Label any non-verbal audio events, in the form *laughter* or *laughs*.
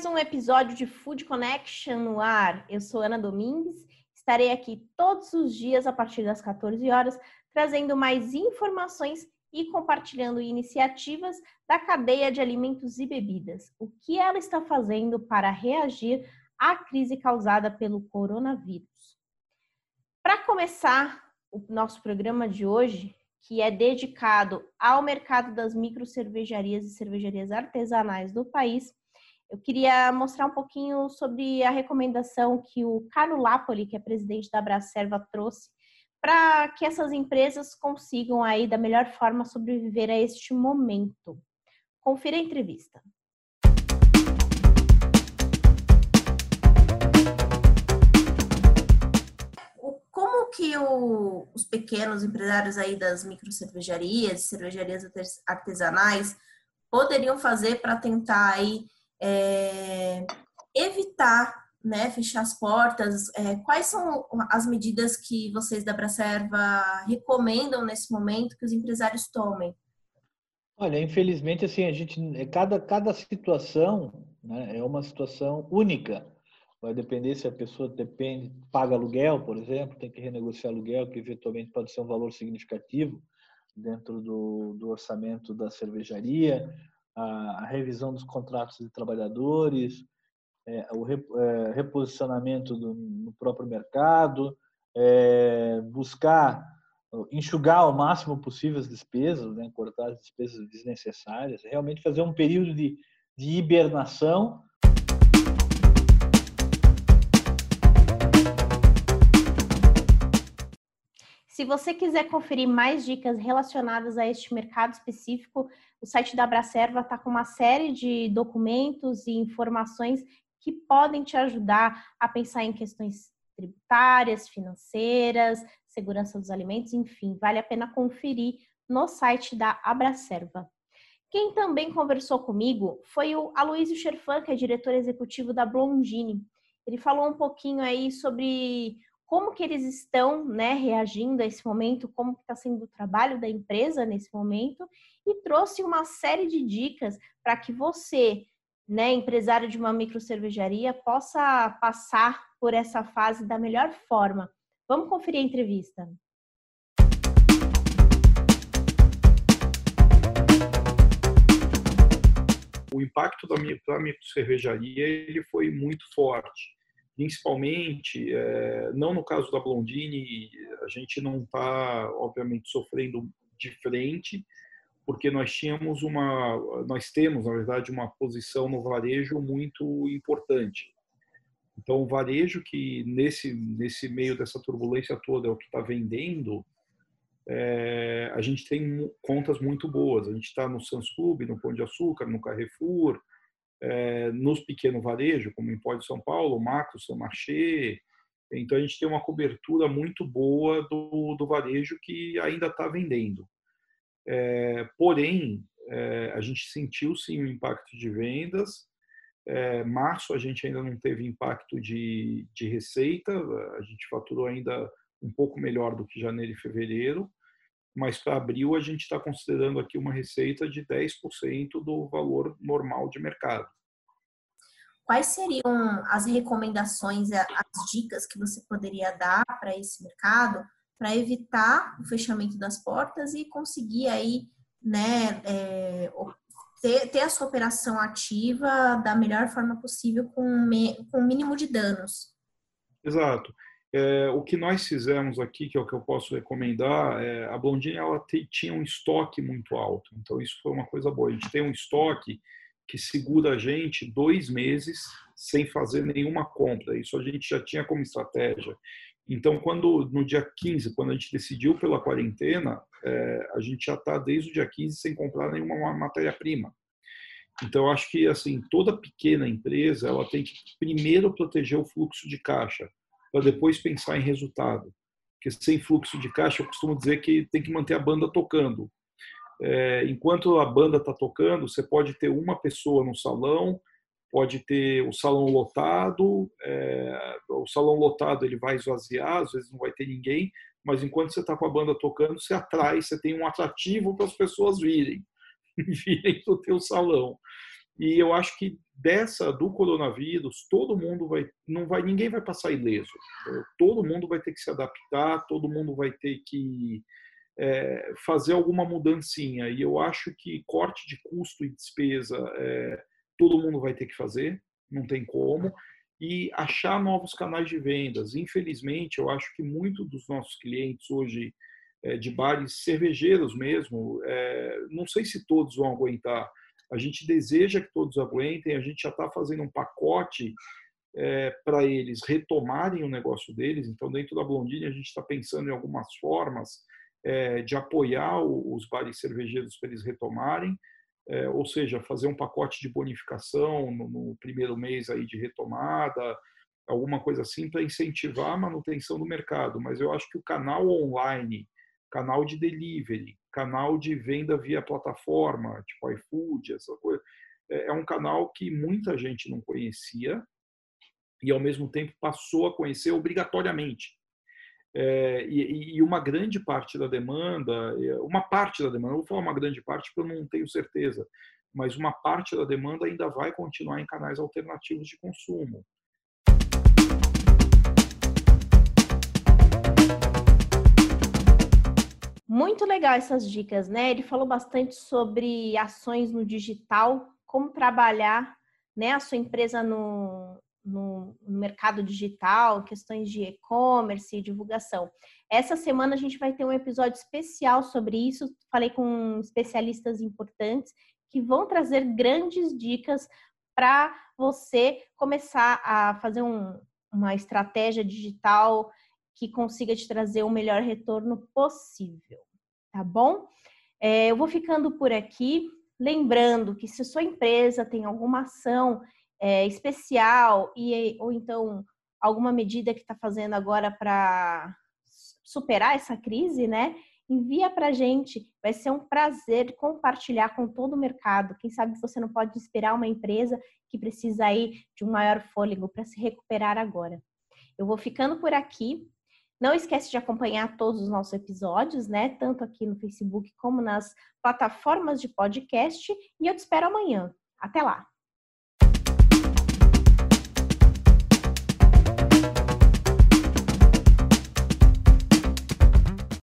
mais um episódio de Food Connection no ar. Eu sou Ana Domingues, estarei aqui todos os dias a partir das 14 horas, trazendo mais informações e compartilhando iniciativas da cadeia de alimentos e bebidas. O que ela está fazendo para reagir à crise causada pelo coronavírus. Para começar o nosso programa de hoje, que é dedicado ao mercado das micro cervejarias e cervejarias artesanais do país, eu queria mostrar um pouquinho sobre a recomendação que o Carlo Lapoli, que é presidente da Bracerva, trouxe para que essas empresas consigam aí da melhor forma sobreviver a este momento. Confira a entrevista. Como que o, os pequenos empresários aí das micro cervejarias, cervejarias artesanais poderiam fazer para tentar aí é, evitar né, fechar as portas? É, quais são as medidas que vocês da Bracerva recomendam nesse momento que os empresários tomem? Olha, infelizmente, assim, a gente, é, cada, cada situação né, é uma situação única. Vai depender se a pessoa depende, paga aluguel, por exemplo, tem que renegociar aluguel, que eventualmente pode ser um valor significativo dentro do, do orçamento da cervejaria a, revisão dos contratos de trabalhadores, é, o é, reposicionamento do, no próprio mercado, é, buscar enxugar ao máximo possível as despesas, né, cortar as despesas desnecessárias, realmente fazer um período de, de hibernação. Se você quiser conferir mais dicas relacionadas a este mercado específico, o site da Abracerva está com uma série de documentos e informações que podem te ajudar a pensar em questões tributárias, financeiras, segurança dos alimentos, enfim, vale a pena conferir no site da Abracerva. Quem também conversou comigo foi o Aloysio Scherfan, que é diretor executivo da Blondine. Ele falou um pouquinho aí sobre como que eles estão né, reagindo a esse momento, como está sendo o trabalho da empresa nesse momento, e trouxe uma série de dicas para que você, né, empresário de uma micro cervejaria, possa passar por essa fase da melhor forma. Vamos conferir a entrevista. O impacto da micro cervejaria ele foi muito forte principalmente, é, não no caso da Blondine, a gente não está, obviamente, sofrendo de frente, porque nós tínhamos uma, nós temos, na verdade, uma posição no varejo muito importante. Então, o varejo que nesse nesse meio dessa turbulência toda é o que está vendendo, é, a gente tem contas muito boas. A gente está no Sans Club, no Pão de Açúcar, no Carrefour, é, nos pequeno varejo, como em Pó São Paulo, Macro, São Marché. Então a gente tem uma cobertura muito boa do, do varejo que ainda está vendendo. É, porém, é, a gente sentiu sim o impacto de vendas. Março a gente ainda não teve impacto de, de receita, a gente faturou ainda um pouco melhor do que janeiro e fevereiro, mas para abril a gente está considerando aqui uma receita de 10% do valor normal de mercado. Quais seriam as recomendações, as dicas que você poderia dar para esse mercado para evitar o fechamento das portas e conseguir aí, né, é, ter, ter, a sua operação ativa da melhor forma possível com, me, com o mínimo de danos? Exato. É, o que nós fizemos aqui, que é o que eu posso recomendar, é, a Blondine ela tinha um estoque muito alto, então isso foi uma coisa boa. A gente tem um estoque que segura a gente dois meses sem fazer nenhuma compra. Isso a gente já tinha como estratégia. Então, quando no dia 15, quando a gente decidiu pela quarentena, é, a gente já está desde o dia 15 sem comprar nenhuma matéria-prima. Então, acho que assim toda pequena empresa ela tem que primeiro proteger o fluxo de caixa para depois pensar em resultado. Porque sem fluxo de caixa, eu costumo dizer que tem que manter a banda tocando. É, enquanto a banda está tocando, você pode ter uma pessoa no salão, pode ter o salão lotado, é, o salão lotado ele vai esvaziar, às vezes não vai ter ninguém, mas enquanto você está com a banda tocando, você atrai, você tem um atrativo para as pessoas virem, *laughs* virem para o teu salão. E eu acho que dessa do coronavírus, todo mundo vai, não vai, ninguém vai passar ileso. Todo mundo vai ter que se adaptar, todo mundo vai ter que é, fazer alguma mudancinha. E eu acho que corte de custo e despesa, é, todo mundo vai ter que fazer, não tem como. E achar novos canais de vendas. Infelizmente, eu acho que muito dos nossos clientes hoje é, de bares cervejeiros mesmo, é, não sei se todos vão aguentar. A gente deseja que todos aguentem, a gente já está fazendo um pacote é, para eles retomarem o negócio deles. Então, dentro da Blondine, a gente está pensando em algumas formas é, de apoiar os bares cervejeiros para eles retomarem, é, ou seja, fazer um pacote de bonificação no, no primeiro mês aí de retomada, alguma coisa assim para incentivar a manutenção do mercado. Mas eu acho que o canal online, canal de delivery, canal de venda via plataforma, tipo iFood, essa coisa, é, é um canal que muita gente não conhecia e ao mesmo tempo passou a conhecer obrigatoriamente. É, e, e, uma grande parte da demanda, é, uma parte da demanda, vou falar uma grande parte porque eu não tenho certeza, mas uma parte da demanda ainda vai continuar em canais alternativos de consumo. Muito legal essas dicas, né? Ele falou bastante sobre ações no digital, como trabalhar né, a sua empresa no, no, no mercado digital, questões de e-commerce e divulgação. Essa semana a gente vai ter um episódio especial sobre isso. Falei com especialistas importantes que vão trazer grandes dicas para você começar a fazer um, uma estratégia digital que consiga te trazer o melhor retorno possível, tá bom? É, eu vou ficando por aqui, lembrando que se sua empresa tem alguma ação é, especial e ou então alguma medida que está fazendo agora para superar essa crise, né? Envia para gente, vai ser um prazer compartilhar com todo o mercado. Quem sabe você não pode inspirar uma empresa que precisa aí de um maior fôlego para se recuperar agora. Eu vou ficando por aqui. Não esquece de acompanhar todos os nossos episódios, né? Tanto aqui no Facebook como nas plataformas de podcast. E eu te espero amanhã. Até lá!